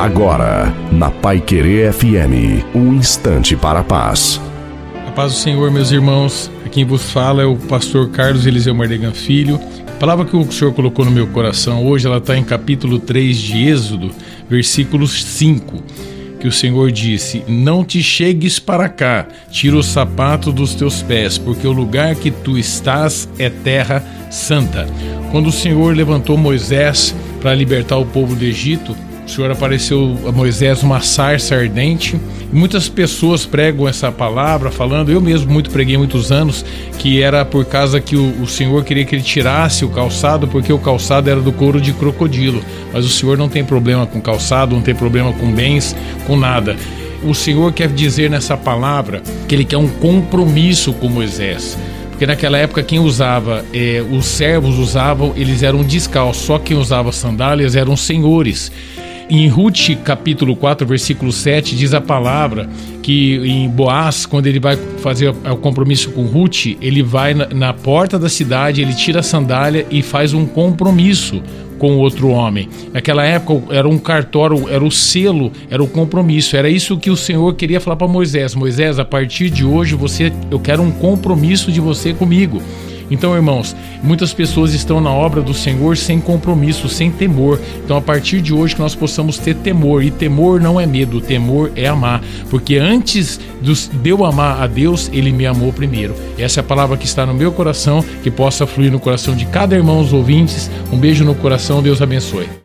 Agora, na Pai Querer FM, um instante para a paz. A paz do Senhor, meus irmãos. Quem vos fala é o pastor Carlos Eliseu Mardegan Filho. A palavra que o Senhor colocou no meu coração hoje, ela está em capítulo 3 de Êxodo, versículo 5 que o Senhor disse: Não te chegues para cá, tira o sapato dos teus pés, porque o lugar que tu estás é terra santa. Quando o Senhor levantou Moisés para libertar o povo do Egito, o Senhor apareceu a Moisés uma sarça ardente. Muitas pessoas pregam essa palavra falando, eu mesmo muito preguei muitos anos, que era por causa que o, o Senhor queria que ele tirasse o calçado, porque o calçado era do couro de crocodilo. Mas o Senhor não tem problema com calçado, não tem problema com bens, com nada. O Senhor quer dizer nessa palavra que ele quer um compromisso com Moisés. Porque naquela época quem usava, eh, os servos usavam, eles eram descalços, só quem usava sandálias eram senhores. Em Ruth, capítulo 4, versículo 7, diz a palavra que em Boaz, quando ele vai fazer o compromisso com Ruth, ele vai na, na porta da cidade, ele tira a sandália e faz um compromisso com outro homem. Naquela época era um cartório, era o selo, era o compromisso. Era isso que o Senhor queria falar para Moisés. Moisés, a partir de hoje você, eu quero um compromisso de você comigo. Então, irmãos, muitas pessoas estão na obra do Senhor sem compromisso, sem temor. Então, a partir de hoje, que nós possamos ter temor. E temor não é medo, temor é amar. Porque antes de eu amar a Deus, Ele me amou primeiro. Essa é a palavra que está no meu coração, que possa fluir no coração de cada irmão, os ouvintes. Um beijo no coração, Deus abençoe.